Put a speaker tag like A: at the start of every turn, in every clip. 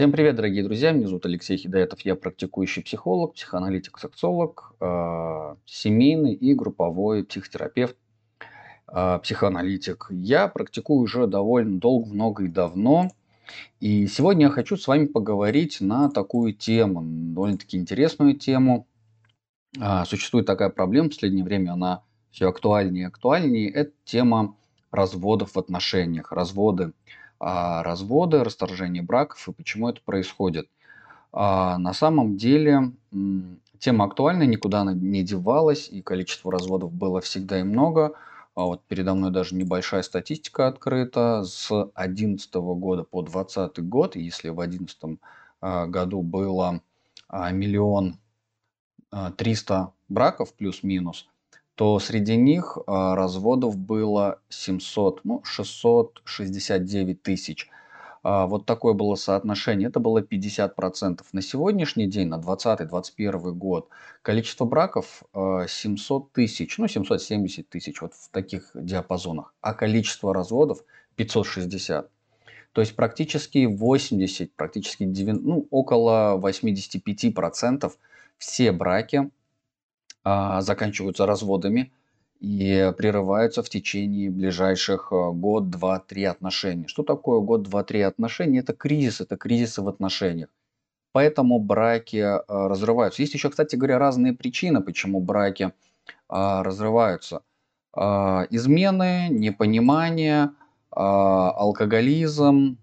A: Всем привет, дорогие друзья! Меня зовут Алексей Хидаетов, я практикующий психолог, психоаналитик, сексолог, э, семейный и групповой психотерапевт, э, психоаналитик. Я практикую уже довольно долго, много и давно. И сегодня я хочу с вами поговорить на такую тему, довольно-таки интересную тему. Э, существует такая проблема, в последнее время она все актуальнее и актуальнее. Это тема разводов в отношениях, разводы а, разводы, расторжение браков и почему это происходит. А, на самом деле тема актуальна, никуда она не девалась, и количество разводов было всегда и много. А вот передо мной даже небольшая статистика открыта. С 2011 года по 2020 год, если в 2011 а, году было а, миллион триста браков плюс-минус, то среди них а, разводов было 700, ну, 669 тысяч. А, вот такое было соотношение, это было 50%. На сегодняшний день, на 2020-2021 год, количество браков 700 а, тысяч, ну 770 тысяч, вот в таких диапазонах, а количество разводов 560. То есть практически 80, практически 90, ну, около 85% все браки заканчиваются разводами и прерываются в течение ближайших а, год, два, три отношений. Что такое год, два, три отношений? Это кризис, это кризисы в отношениях. Поэтому браки а, разрываются. Есть еще, кстати говоря, разные причины, почему браки разрываются. Измены, непонимание, алкоголизм,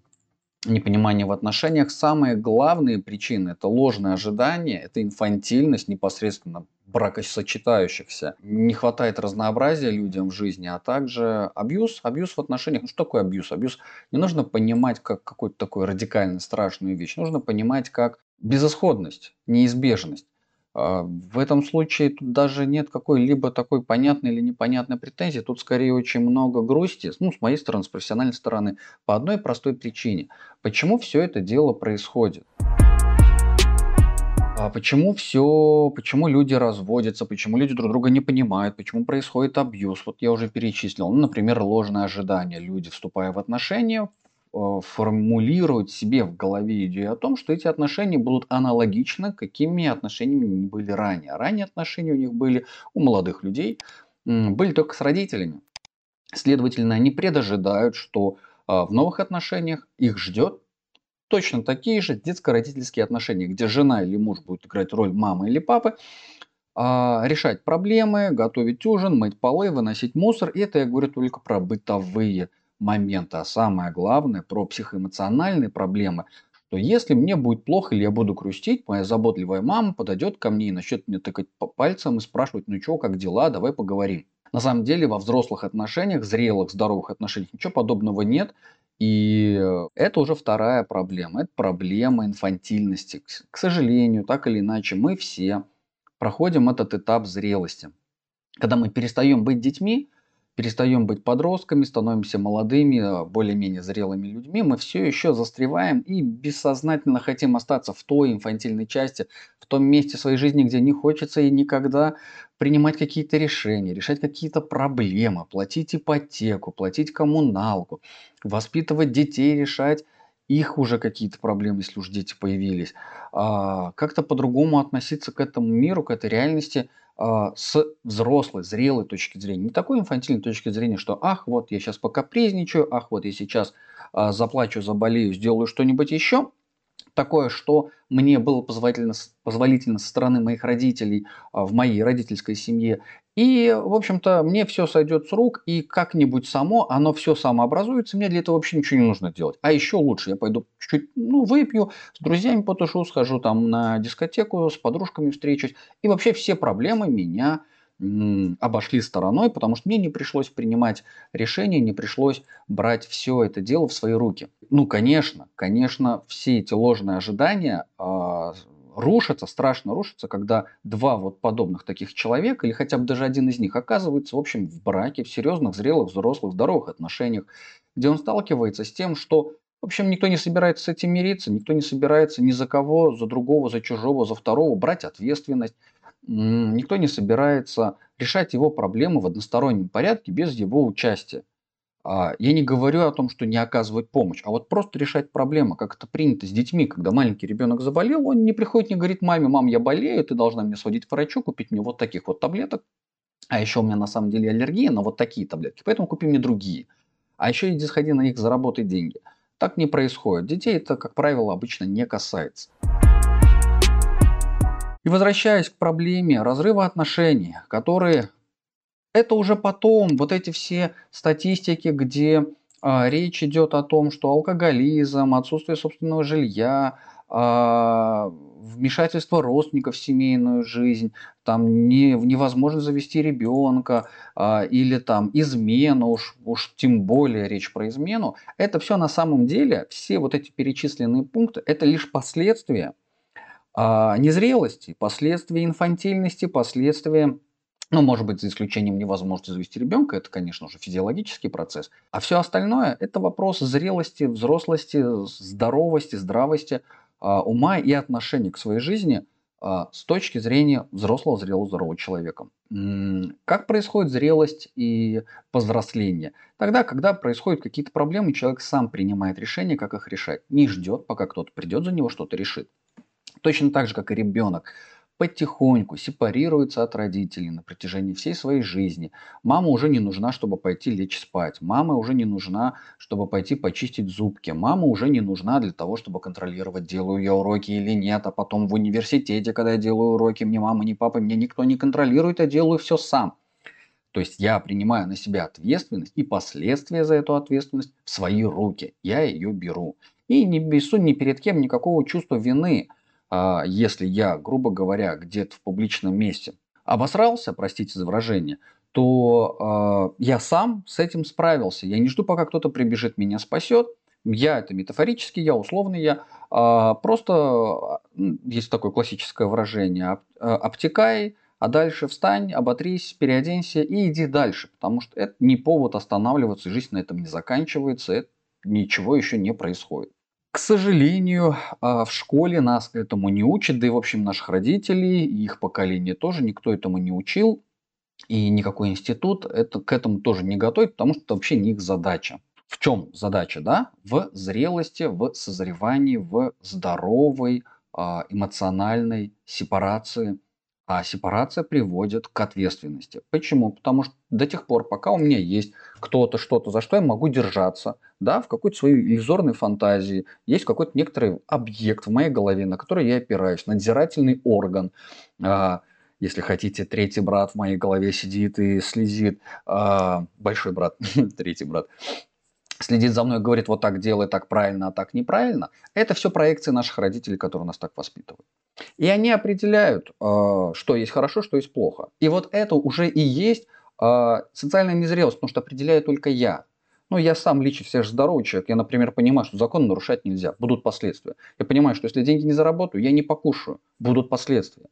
A: непонимание в отношениях. Самые главные причины – это ложное ожидание, это инфантильность непосредственно бракосочетающихся. Не хватает разнообразия людям в жизни, а также абьюз. Абьюз в отношениях. Ну что такое абьюз? Абьюз не нужно понимать как какую-то такую радикально страшную вещь. Нужно понимать как безысходность, неизбежность. А, в этом случае тут даже нет какой-либо такой понятной или непонятной претензии. Тут скорее очень много грусти, ну, с моей стороны, с профессиональной стороны, по одной простой причине. Почему все это дело происходит? А почему все, почему люди разводятся, почему люди друг друга не понимают, почему происходит абьюз? Вот я уже перечислил. Ну, например, ложное ожидание. Люди, вступая в отношения, э, формулируют себе в голове идею о том, что эти отношения будут аналогичны, какими отношениями были ранее. Ранее отношения у них были у молодых людей, были только с родителями. Следовательно, они предожидают, что а, в новых отношениях их ждет точно такие же детско-родительские отношения, где жена или муж будет играть роль мамы или папы, а, решать проблемы, готовить ужин, мыть полы, выносить мусор. И это я говорю только про бытовые моменты. А самое главное, про психоэмоциональные проблемы, что если мне будет плохо или я буду грустить, моя заботливая мама подойдет ко мне и начнет мне тыкать по пальцам и спрашивать, ну что, как дела, давай поговорим. На самом деле во взрослых отношениях, зрелых, здоровых отношениях ничего подобного нет. И это уже вторая проблема. Это проблема инфантильности. К сожалению, так или иначе, мы все проходим этот этап зрелости. Когда мы перестаем быть детьми, перестаем быть подростками, становимся молодыми, более-менее зрелыми людьми, мы все еще застреваем и бессознательно хотим остаться в той инфантильной части, в том месте своей жизни, где не хочется и никогда принимать какие-то решения, решать какие-то проблемы, платить ипотеку, платить коммуналку, воспитывать детей, решать их уже какие-то проблемы, если уж дети появились, а, как-то по-другому относиться к этому миру, к этой реальности а, с взрослой, зрелой точки зрения. Не такой инфантильной точки зрения, что ах, вот я сейчас покапризничаю, ах, вот я сейчас а, заплачу, заболею, сделаю что-нибудь еще, такое, что мне было позволительно, позволительно со стороны моих родителей в моей родительской семье. И, в общем-то, мне все сойдет с рук, и как-нибудь само, оно все самообразуется, мне для этого вообще ничего не нужно делать. А еще лучше, я пойду чуть-чуть, ну, выпью, с друзьями потушу, схожу там на дискотеку, с подружками встречусь, и вообще все проблемы меня обошли стороной, потому что мне не пришлось принимать решения, не пришлось брать все это дело в свои руки. Ну, конечно, конечно, все эти ложные ожидания э, рушатся, страшно рушатся, когда два вот подобных таких человека, или хотя бы даже один из них оказывается, в общем, в браке, в серьезных, зрелых, взрослых, здоровых отношениях, где он сталкивается с тем, что в общем, никто не собирается с этим мириться, никто не собирается ни за кого, за другого, за чужого, за второго брать ответственность никто не собирается решать его проблемы в одностороннем порядке без его участия. А, я не говорю о том, что не оказывать помощь, а вот просто решать проблемы, как это принято с детьми, когда маленький ребенок заболел, он не приходит, не говорит маме, мам, я болею, ты должна мне сводить к врачу, купить мне вот таких вот таблеток, а еще у меня на самом деле аллергия на вот такие таблетки, поэтому купи мне другие. А еще иди сходи на них, заработай деньги. Так не происходит. Детей это, как правило, обычно не касается. И возвращаясь к проблеме разрыва отношений, которые это уже потом, вот эти все статистики, где а, речь идет о том, что алкоголизм, отсутствие собственного жилья, а, вмешательство родственников в семейную жизнь, там не, невозможно завести ребенка а, или там измена, уж, уж тем более речь про измену, это все на самом деле, все вот эти перечисленные пункты, это лишь последствия а, незрелости, последствия инфантильности, последствия ну, может быть, за исключением невозможности завести ребенка, это, конечно же, физиологический процесс. А все остальное – это вопрос зрелости, взрослости, здоровости, здравости, а, ума и отношений к своей жизни а, с точки зрения взрослого, зрелого, здорового человека. Как происходит зрелость и повзросление? Тогда, когда происходят какие-то проблемы, человек сам принимает решение, как их решать. Не ждет, пока кто-то придет за него, что-то решит. Точно так же, как и ребенок потихоньку сепарируется от родителей на протяжении всей своей жизни. Мама уже не нужна, чтобы пойти лечь спать. Мама уже не нужна, чтобы пойти почистить зубки. Мама уже не нужна для того, чтобы контролировать, делаю я уроки или нет. А потом в университете, когда я делаю уроки, мне мама, ни папа, мне никто не контролирует, я делаю все сам. То есть я принимаю на себя ответственность и последствия за эту ответственность в свои руки. Я ее беру. И не несу ни перед кем никакого чувства вины. А, если я, грубо говоря, где-то в публичном месте обосрался, простите за выражение, то э, я сам с этим справился. Я не жду, пока кто-то прибежит, меня спасет. Я это метафорически, я условный, я э, просто, есть такое классическое выражение, обтекай, а дальше встань, оботрись, переоденься и иди дальше, потому что это не повод останавливаться, жизнь на этом не заканчивается, это ничего еще не происходит. К сожалению, а, в школе нас этому не учат, да и, в общем, наших родителей, их поколение тоже никто этому не учил. И никакой институт это, к этому тоже не готовит, потому что это вообще не их задача. В чем задача, да? В зрелости, в созревании, в здоровой а, эмоциональной сепарации а сепарация приводит к ответственности. Почему? Потому что до тех пор, пока у меня есть кто-то, что-то, за что я могу держаться, да, в какой-то своей иллюзорной фантазии, есть какой-то некоторый объект в моей голове, на который я опираюсь, надзирательный орган, а, если хотите, третий брат в моей голове сидит и следит, а, большой брат, третий брат, следит за мной, говорит, вот так делай, так правильно, а так неправильно, это все проекции наших родителей, которые нас так воспитывают. И они определяют, а, что есть хорошо, что есть плохо. И вот это уже и есть а, социальная незрелость, потому что определяю только я. Ну, я сам лично все же здоровый человек. Я, например, понимаю, что закон нарушать нельзя. Будут последствия. Я понимаю, что если деньги не заработаю, я не покушаю. Будут последствия.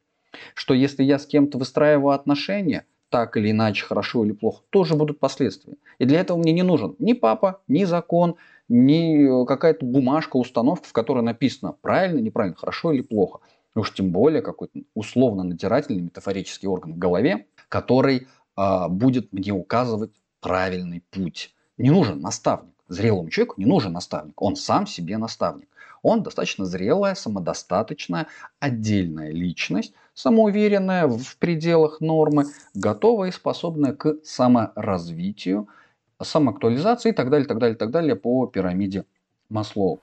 A: Что если я с кем-то выстраиваю отношения, так или иначе, хорошо или плохо, тоже будут последствия. И для этого мне не нужен ни папа, ни закон, ни э, какая-то бумажка, установка, в которой написано правильно, неправильно, хорошо или плохо. И уж тем более какой-то условно натирательный метафорический орган в голове, который а, будет мне указывать правильный путь. Не нужен наставник. Зрелому человеку не нужен наставник. Он сам себе наставник. Он достаточно зрелая, самодостаточная, отдельная личность, самоуверенная в пределах нормы, готовая и способная к саморазвитию, самоактуализации и так далее, так далее, так далее по пирамиде Маслоу.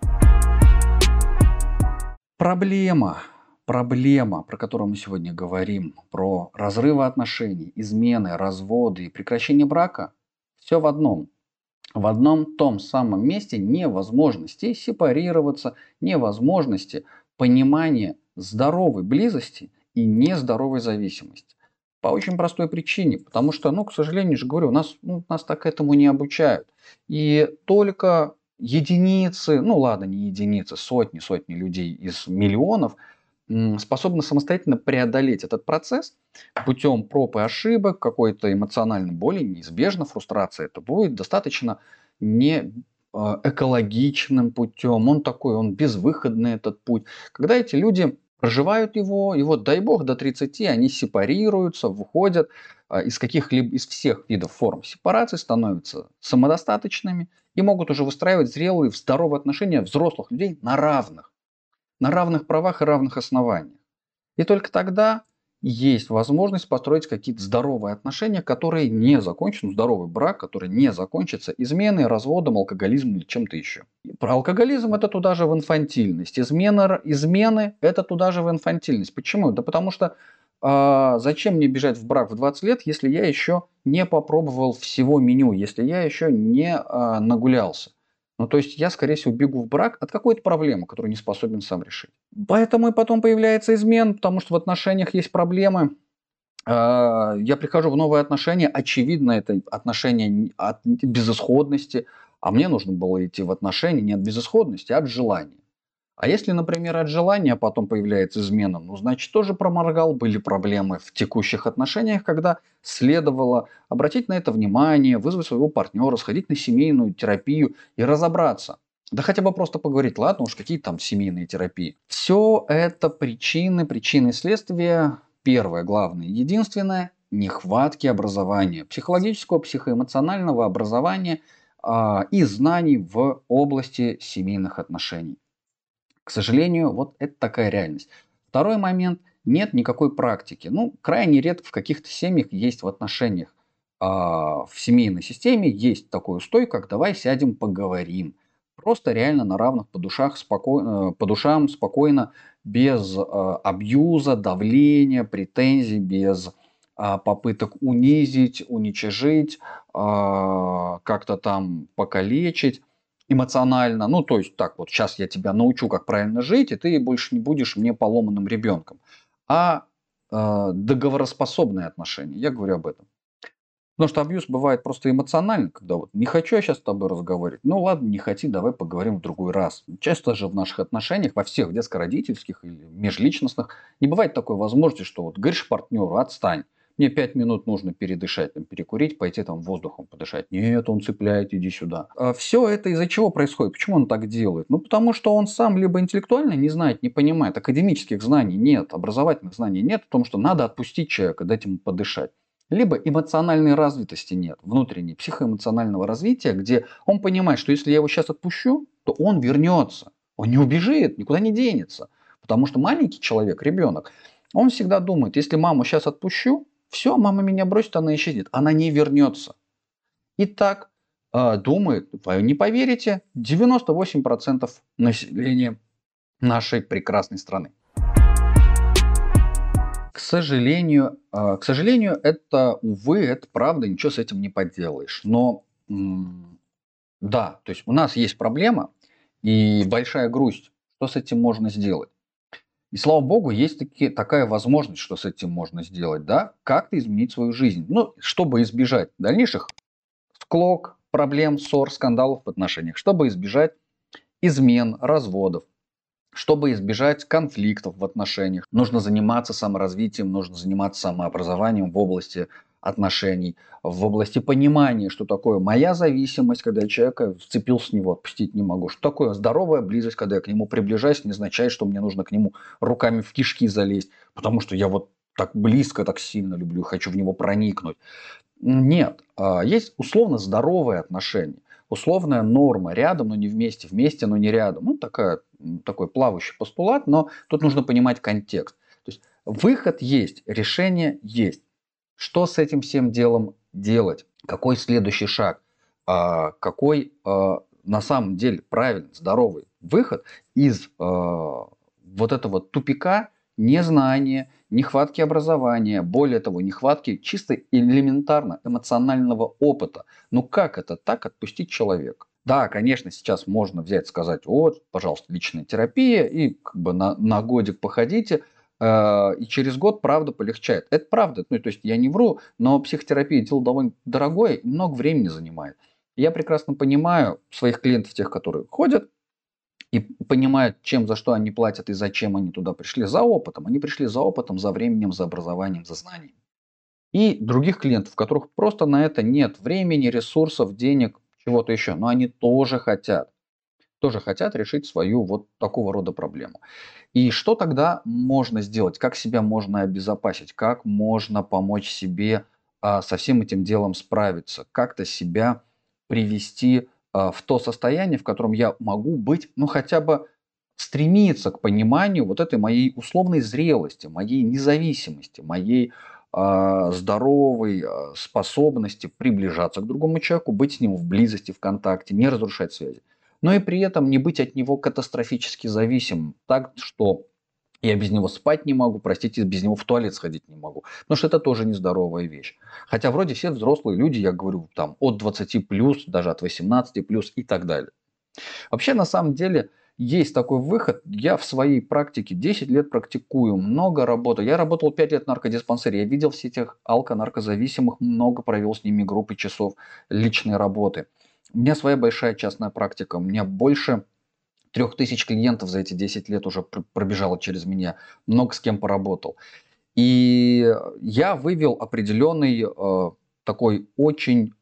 A: Проблема проблема, про которую мы сегодня говорим, про разрывы отношений, измены, разводы и прекращение брака, все в одном. В одном том самом месте невозможности сепарироваться, невозможности понимания здоровой близости и нездоровой зависимости. По очень простой причине, потому что, ну, к сожалению же говорю, нас, ну, нас так этому не обучают. И только единицы, ну ладно, не единицы, сотни, сотни людей из миллионов – способны самостоятельно преодолеть этот процесс путем проб и ошибок, какой-то эмоциональной боли, неизбежно фрустрация это будет достаточно не а, экологичным путем, он такой, он безвыходный этот путь. Когда эти люди проживают его, и вот дай бог до 30 они сепарируются, выходят а, из каких-либо, из всех видов форм сепарации, становятся самодостаточными и могут уже выстраивать зрелые, здоровые отношения взрослых людей на равных, на равных правах и равных основаниях. И только тогда есть возможность построить какие-то здоровые отношения, которые не закончатся, ну, здоровый брак, который не закончится изменой, разводом, алкоголизмом или чем-то еще. Про алкоголизм это туда же в инфантильность, измена, измены это туда же в инфантильность. Почему? Да потому что а, зачем мне бежать в брак в 20 лет, если я еще не попробовал всего меню, если я еще не а, нагулялся. Ну, то есть я, скорее всего, бегу в брак от какой-то проблемы, которую не способен сам решить. Поэтому и потом появляется измен, потому что в отношениях есть проблемы. А, я прихожу в новые отношения, очевидно, это отношения от безысходности, а мне нужно было идти в отношения не от безысходности, а от желания. А если, например, от желания потом появляется измена, ну, значит, тоже проморгал, были проблемы в текущих отношениях, когда следовало обратить на это внимание, вызвать своего партнера, сходить на семейную терапию и разобраться. Да хотя бы просто поговорить, ладно уж, какие там семейные терапии. Все это причины, причины следствия. Первое, главное, единственное, нехватки образования, психологического, психоэмоционального образования а, и знаний в области семейных отношений. К сожалению, вот это такая реальность. Второй момент – нет никакой практики. Ну, крайне редко в каких-то семьях есть в отношениях, а, в семейной системе есть такой устой, как «давай сядем поговорим». Просто реально на равных по, душах, споко... Э, по душам спокойно, без а, абьюза, давления, претензий, без а, попыток унизить, уничижить, а, как-то там покалечить эмоционально, ну, то есть так вот, сейчас я тебя научу, как правильно жить, и ты больше не будешь мне поломанным ребенком, а э, договороспособные отношения. Я говорю об этом. Потому что абьюз бывает просто эмоционально, когда вот не хочу я сейчас с тобой разговаривать. Ну ладно, не хоти, давай поговорим в другой раз. Часто же в наших отношениях, во всех детско-родительских или межличностных, не бывает такой возможности, что вот говоришь партнеру, отстань мне пять минут нужно передышать, там, перекурить, пойти там воздухом подышать. Нет, он цепляет, иди сюда. А все это из-за чего происходит? Почему он так делает? Ну, потому что он сам либо интеллектуально не знает, не понимает, академических знаний нет, образовательных знаний нет, потому что надо отпустить человека, дать ему подышать. Либо эмоциональной развитости нет, внутренней, психоэмоционального развития, где он понимает, что если я его сейчас отпущу, то он вернется. Он не убежит, никуда не денется. Потому что маленький человек, ребенок, он всегда думает, если маму сейчас отпущу, все, мама меня бросит, она исчезнет. Она не вернется. И так э, думает, вы не поверите, 98% населения нашей прекрасной страны. К сожалению, э, к сожалению, это, увы, это правда, ничего с этим не поделаешь. Но да, то есть у нас есть проблема и большая грусть. Что с этим можно сделать? И слава богу, есть таки, такая возможность, что с этим можно сделать, да, как-то изменить свою жизнь. Ну, чтобы избежать дальнейших склок, проблем, ссор, скандалов в отношениях, чтобы избежать измен, разводов, чтобы избежать конфликтов в отношениях. Нужно заниматься саморазвитием, нужно заниматься самообразованием в области отношений, в области понимания, что такое моя зависимость, когда я человека вцепился в него, отпустить не могу. Что такое здоровая близость, когда я к нему приближаюсь, не означает, что мне нужно к нему руками в кишки залезть, потому что я вот так близко, так сильно люблю, хочу в него проникнуть. Нет, а, есть условно здоровые отношения, условная норма рядом, но не вместе, вместе, но не рядом. Ну, такая, такой плавающий постулат, но тут нужно понимать контекст. То есть выход есть, решение есть. Что с этим всем делом делать? Какой следующий шаг? А, какой а, на самом деле правильный, здоровый выход из а, вот этого тупика незнания, нехватки образования, более того, нехватки чисто элементарно эмоционального опыта. Ну как это так отпустить человека? Да, конечно, сейчас можно взять, сказать, вот, пожалуйста, личная терапия, и как бы на, на годик походите, и через год правда полегчает. Это правда, ну, то есть я не вру, но психотерапия дело довольно дорогое много времени занимает. Я прекрасно понимаю своих клиентов, тех, которые ходят, и понимают, чем, за что они платят и зачем они туда пришли. За опытом. Они пришли за опытом, за временем, за образованием, за знанием. И других клиентов, у которых просто на это нет времени, ресурсов, денег, чего-то еще. Но они тоже хотят. Тоже хотят решить свою вот такого рода проблему. И что тогда можно сделать? Как себя можно обезопасить? Как можно помочь себе а, со всем этим делом справиться? Как-то себя привести а, в то состояние, в котором я могу быть, ну хотя бы стремиться к пониманию вот этой моей условной зрелости, моей независимости, моей э, здоровой э, способности приближаться к другому человеку, быть с ним в близости, в контакте, не разрушать связи но и при этом не быть от него катастрофически зависимым, так что я без него спать не могу, простите, без него в туалет сходить не могу. Потому что это тоже нездоровая вещь. Хотя вроде все взрослые люди, я говорю, там от 20 плюс, даже от 18 плюс и так далее. Вообще, на самом деле, есть такой выход. Я в своей практике 10 лет практикую, много работаю. Я работал 5 лет в наркодиспансере. Я видел все этих алко-наркозависимых, много провел с ними группы часов личной работы. У меня своя большая частная практика. У меня больше трех тысяч клиентов за эти 10 лет уже пробежало через меня. Много с кем поработал. И я вывел определенный э, такой очень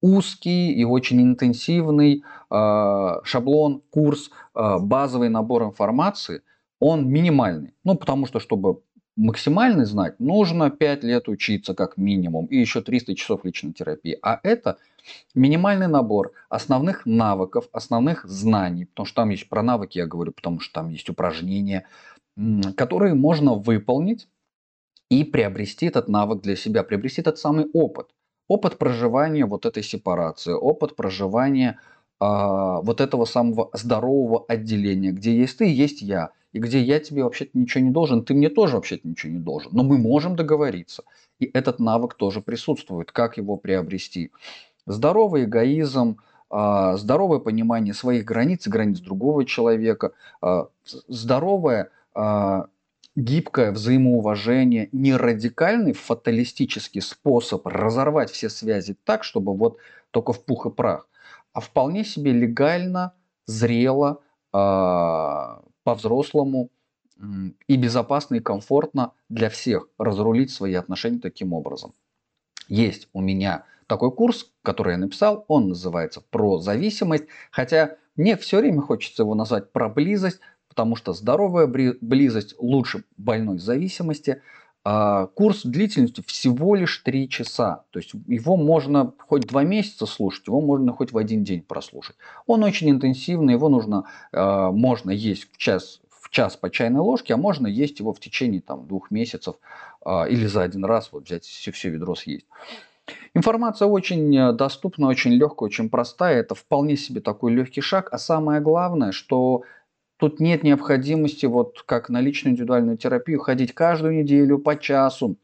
A: узкий и очень интенсивный э, шаблон, курс, э, базовый набор информации. Он минимальный. Ну, потому что, чтобы максимальный знать, нужно 5 лет учиться как минимум и еще 300 часов личной терапии. А это минимальный набор основных навыков, основных знаний, потому что там есть про навыки, я говорю, потому что там есть упражнения, которые можно выполнить и приобрести этот навык для себя, приобрести этот самый опыт. Опыт проживания вот этой сепарации, опыт проживания вот этого самого здорового отделения, где есть ты, есть я – и где я тебе вообще-то ничего не должен, ты мне тоже вообще-то ничего не должен. Но мы можем договориться. И этот навык тоже присутствует. Как его приобрести? Здоровый эгоизм, а, здоровое понимание своих границ и границ другого человека, а, здоровое а, гибкое взаимоуважение, не радикальный фаталистический способ разорвать все связи так, чтобы вот только в пух и прах, а вполне себе легально, зрело, по-взрослому и безопасно и комфортно для всех разрулить свои отношения таким образом. Есть у меня такой курс, который я написал, он называется «Про зависимость», хотя мне все время хочется его назвать «Про близость», потому что здоровая близость лучше больной зависимости – а, курс длительностью всего лишь 3 часа. То есть его можно хоть 2 месяца слушать, его можно хоть в один день прослушать. Он очень интенсивный, его нужно, а, можно есть в час, в час по чайной ложке, а можно есть его в течение там, двух месяцев а, или за один раз вот взять все, все ведро съесть. Информация очень э, доступна, очень легкая, очень простая. Это вполне себе такой легкий шаг. А самое главное, что Тут нет необходимости, вот как на личную индивидуальную терапию, ходить каждую неделю по часу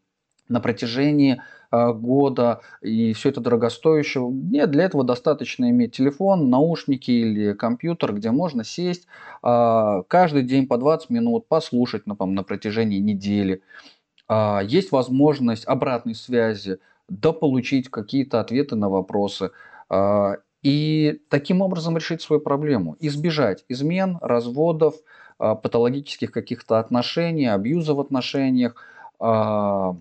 A: на протяжении э, года, и все это дорогостоящее. Нет, для этого достаточно иметь телефон, наушники или компьютер, где можно сесть э, каждый день по 20 минут, послушать например, на протяжении недели. Э, есть возможность обратной связи, дополучить какие-то ответы на вопросы и таким образом решить свою проблему. Избежать измен, разводов, а, патологических каких-то отношений, абьюза в отношениях, а,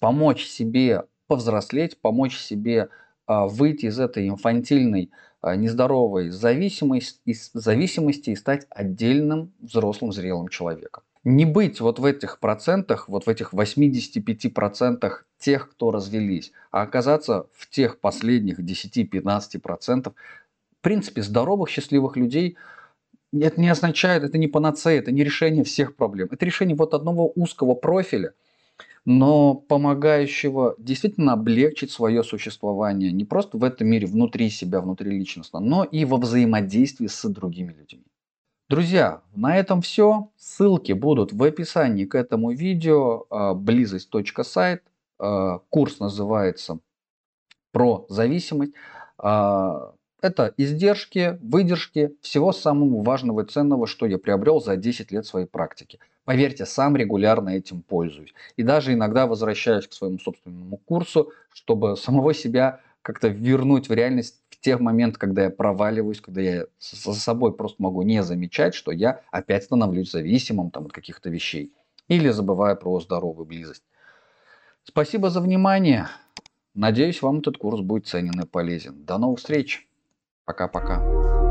A: помочь себе повзрослеть, помочь себе а, выйти из этой инфантильной, нездоровой зависимости, зависимости и стать отдельным взрослым зрелым человеком не быть вот в этих процентах, вот в этих 85 процентах тех, кто развелись, а оказаться в тех последних 10-15 процентов, в принципе, здоровых, счастливых людей, это не означает, это не панацея, это не решение всех проблем. Это решение вот одного узкого профиля, но помогающего действительно облегчить свое существование не просто в этом мире, внутри себя, внутри личностно, но и во взаимодействии с другими людьми. Друзья, на этом все. Ссылки будут в описании к этому видео. А, близость.сайт. А, курс называется «Про зависимость». А, это издержки, выдержки всего самого важного и ценного, что я приобрел за 10 лет своей практики. Поверьте, сам регулярно этим пользуюсь. И даже иногда возвращаюсь к своему собственному курсу, чтобы самого себя как-то вернуть в реальность тех моментов, когда я проваливаюсь, когда я за собой просто могу не замечать, что я опять становлюсь зависимым там, от каких-то вещей. Или забываю про здоровую близость. Спасибо за внимание. Надеюсь, вам этот курс будет ценен и полезен. До новых встреч. Пока-пока.